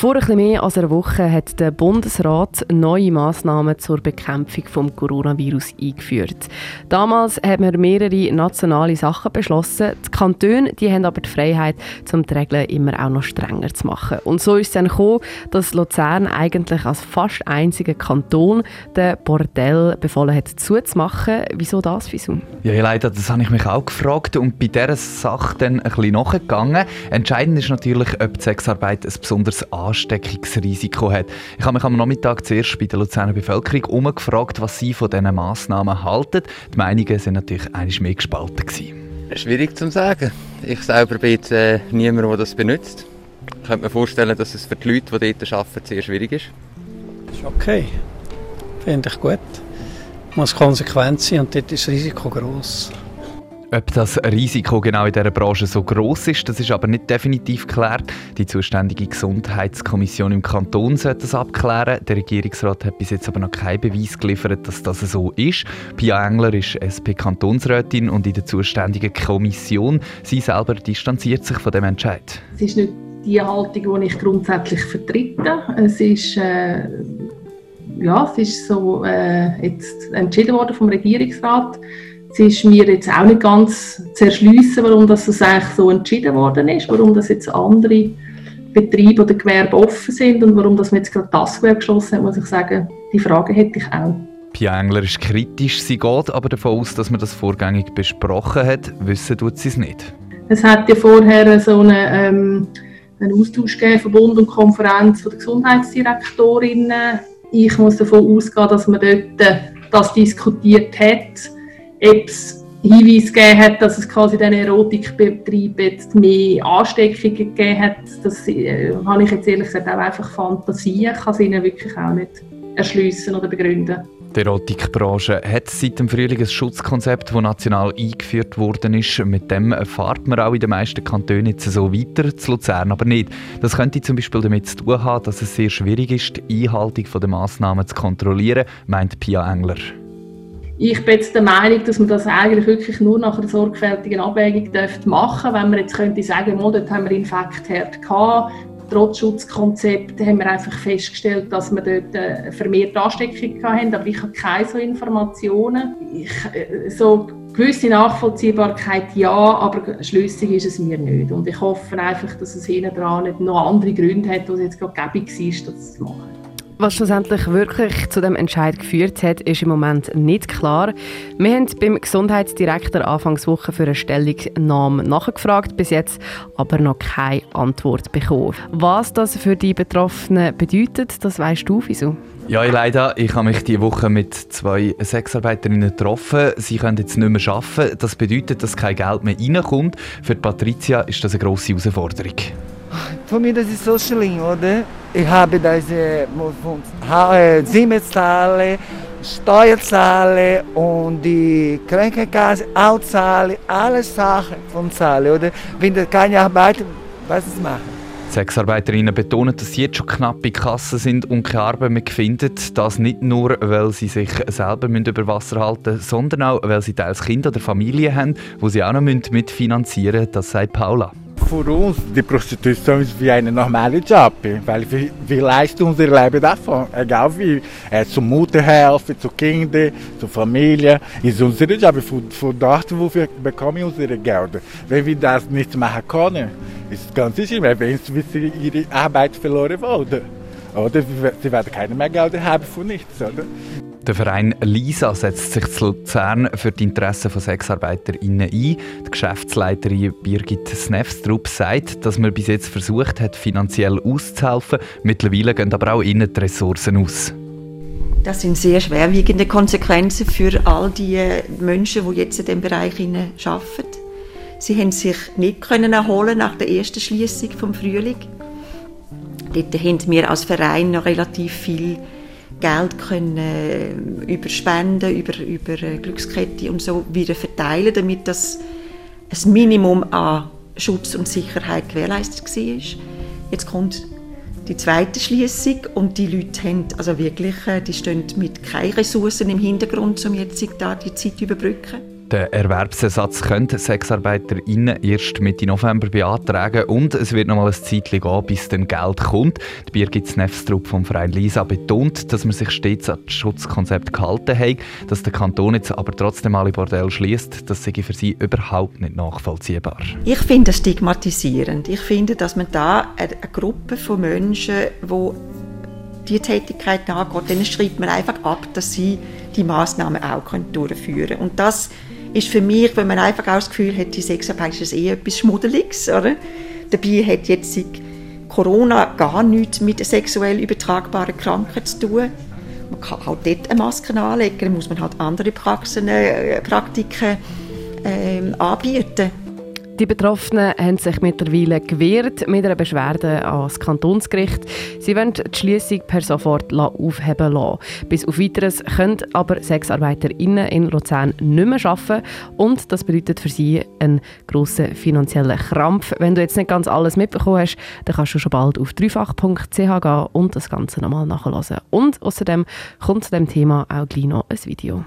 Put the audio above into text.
Vor bisschen mehr als einer Woche hat der Bundesrat neue Massnahmen zur Bekämpfung des Coronavirus eingeführt. Damals haben wir mehrere nationale Sachen beschlossen. Die Kantone die haben aber die Freiheit, um die Regeln immer auch noch strenger zu machen. Und so ist es dann gekommen, dass Luzern eigentlich als fast einziger Kanton den Bordell befohlen hat, zuzumachen. Wieso das, wieso? Ja, leider, das habe ich mich auch gefragt und bei dieser Sache dann ein bisschen nachgegangen. Entscheidend ist natürlich, ob die Sexarbeit ein besonderes Ansteckungsrisiko hat. Ich habe mich am Nachmittag zuerst bei der Luzerner Bevölkerung umgefragt, was sie von diesen Massnahmen halten. Die Meinungen sind natürlich einiges mehr gespalten. Gewesen. Schwierig zu sagen. Ich selber bin jetzt, äh, niemand, der das benutzt. Ich könnte mir vorstellen, dass es für die Leute, die dort arbeiten, sehr schwierig ist. Das ist okay. Finde ich gut. Muss konsequent sein und dort ist das Risiko groß. Ob das Risiko genau in dieser Branche so groß ist, das ist aber nicht definitiv geklärt. Die zuständige Gesundheitskommission im Kanton sollte das abklären. Der Regierungsrat hat bis jetzt aber noch keinen Beweis geliefert, dass das so ist. Pia Engler ist SP-Kantonsrätin und in der zuständigen Kommission. Sie selber distanziert sich von dem Entscheid. Es ist nicht die Haltung, die ich grundsätzlich vertrete. Es ist äh, ja, es ist so äh, jetzt entschieden worden vom Regierungsrat es ist mir jetzt auch nicht ganz zu erschliessen, warum das eigentlich so entschieden worden ist, warum das jetzt andere Betriebe oder Gewerbe offen sind und warum das man jetzt gerade das Gewerbe geschlossen hat, muss ich sagen, die Frage hätte ich auch. Pia Engler ist kritisch, sie geht aber davon aus, dass man das vorgängig besprochen hat. Wissen tut sie es nicht. Es hat ja vorher so eine, ähm, einen Austausch gegeben von Bund und Konferenz von der Gesundheitsdirektorinnen. Ich muss davon ausgehen, dass man dort das diskutiert hat ob es Hinweise gegeben hat, dass es quasi diesen Erotikbetrieb jetzt mehr Ansteckungen gegeben hat, das äh, habe ich jetzt ehrlich gesagt auch einfach Fantasie. Ich kann es ihnen wirklich auch nicht erschliessen oder begründen. Die Erotikbranche hat seit dem Frühling ein Schutzkonzept, das national eingeführt worden ist. Mit dem fahrt man auch in den meisten Kantonen jetzt so weiter, zu Luzern aber nicht. Das könnte zum Beispiel damit zu tun haben, dass es sehr schwierig ist, die Einhaltung der Massnahmen zu kontrollieren, meint Pia Engler. Ich bin jetzt der Meinung, dass man das eigentlich wirklich nur nach einer sorgfältigen Abwägung machen Wenn man jetzt könnte sagen, oh, dort haben wir Infektherd gehabt, trotz Schutzkonzept haben wir einfach festgestellt, dass wir dort äh, vermehrt Ansteckung hatten, aber ich habe keine so Informationen. Ich, äh, so gewisse Nachvollziehbarkeit ja, aber schlüssig ist es mir nicht. Und ich hoffe einfach, dass es hinten dran nicht noch andere Gründe hat, die es jetzt gerade gäbig war, das zu machen. Was schlussendlich wirklich zu dem Entscheid geführt hat, ist im Moment nicht klar. Wir haben beim Gesundheitsdirektor Anfangswoche für eine Stellungnahme nachgefragt, bis jetzt aber noch keine Antwort bekommen. Was das für die Betroffenen bedeutet, das weißt du, wieso? Ja, leider. Ich habe mich diese Woche mit zwei Sexarbeiterinnen getroffen. Sie können jetzt nicht mehr arbeiten. Das bedeutet, dass kein Geld mehr reinkommt. Für Patricia ist das eine grosse Herausforderung. Für mich das ist so schlimm, oder? Ich habe diese äh, Zimmer zahlen, Steuer zahlen und die Krankenkasse auch zahlen, alle Sachen von zahlen, oder? Wenn das keine Arbeit, was ist machen? Sexarbeiterinnen betonen, dass sie jetzt schon knappe Kassen sind und keine Arbeit mehr finden. Das nicht nur, weil sie sich selber über Wasser halten müssen, sondern auch, weil sie teils Kinder oder Familie haben, die sie auch noch mitfinanzieren müssen. Das sagt Paula für uns, die Prostitution ist wie ein normaler Job, weil wir, wir leisten unser Leben davon, egal wie, äh, zur Mutter helfen, zu Kindern, zur Familie, ist unser Job, von, dort, wo wir bekommen unsere Gelder. Wenn wir das nicht machen können, ist ganz schlimm, wenn sie ihre Arbeit verloren wurde. Oder sie werden keine mehr Gelder haben von nichts, oder? Der Verein LISA setzt sich zu Luzern für die Interessen von SexarbeiterInnen ein. Die Geschäftsleiterin Birgit Snefstrup sagt, dass man bis jetzt versucht hat, finanziell auszuhelfen. Mittlerweile gehen aber auch innen die Ressourcen aus. Das sind sehr schwerwiegende Konsequenzen für all die Menschen, die jetzt in diesem Bereich arbeiten. Sie haben sich nicht können erholen nach der ersten Schließung vom Frühling. Dort haben wir als Verein noch relativ viel Geld können äh, über Spenden, über, über äh, Glückskette und so wieder verteilen, damit das ein Minimum an Schutz und Sicherheit gewährleistet war. Jetzt kommt die zweite Schließung und die Leute haben also wirklich, äh, die stehen mit keinen Ressourcen im Hintergrund, um jetzt da die Zeit zu überbrücken. Der Erwerbsersatz können SexarbeiterInnen erst Mitte November beantragen und es wird noch mal ein Zeitchen gehen, bis dann Geld kommt. Die Birgit Nefstrup vom Verein Lisa betont, dass man sich stets an das Schutzkonzept gehalten hat, dass der Kanton jetzt aber trotzdem alle Bordelle schließt, das sei für sie überhaupt nicht nachvollziehbar. Ich finde das stigmatisierend. Ich finde, dass man da eine Gruppe von Menschen, die die Tätigkeit nachgeht, denen schreibt man einfach ab, dass sie die Maßnahmen auch durchführen können. Und das ist für mich, wenn man einfach auch das Gefühl hat, die Sexarbeit ist eh etwas Schmuddeliges. Oder? Dabei hat jetzt Corona gar nichts mit sexuell übertragbaren Krankheiten zu tun. Man kann auch dort eine Maske anlegen, dann muss man halt andere Praxen, äh, Praktiken äh, anbieten. Die Betroffenen haben sich mittlerweile gewehrt mit einer Beschwerde ans Kantonsgericht. Sie wollen die Schließung per sofort aufheben lassen. Bis auf Weiteres können aber SexarbeiterInnen in Luzern nicht mehr arbeiten und das bedeutet für sie einen grossen finanziellen Krampf. Wenn du jetzt nicht ganz alles mitbekommen hast, dann kannst du schon bald auf dreifach.ch gehen und das Ganze nochmal nachlesen. Und außerdem kommt zu dem Thema auch gleich noch ein Video.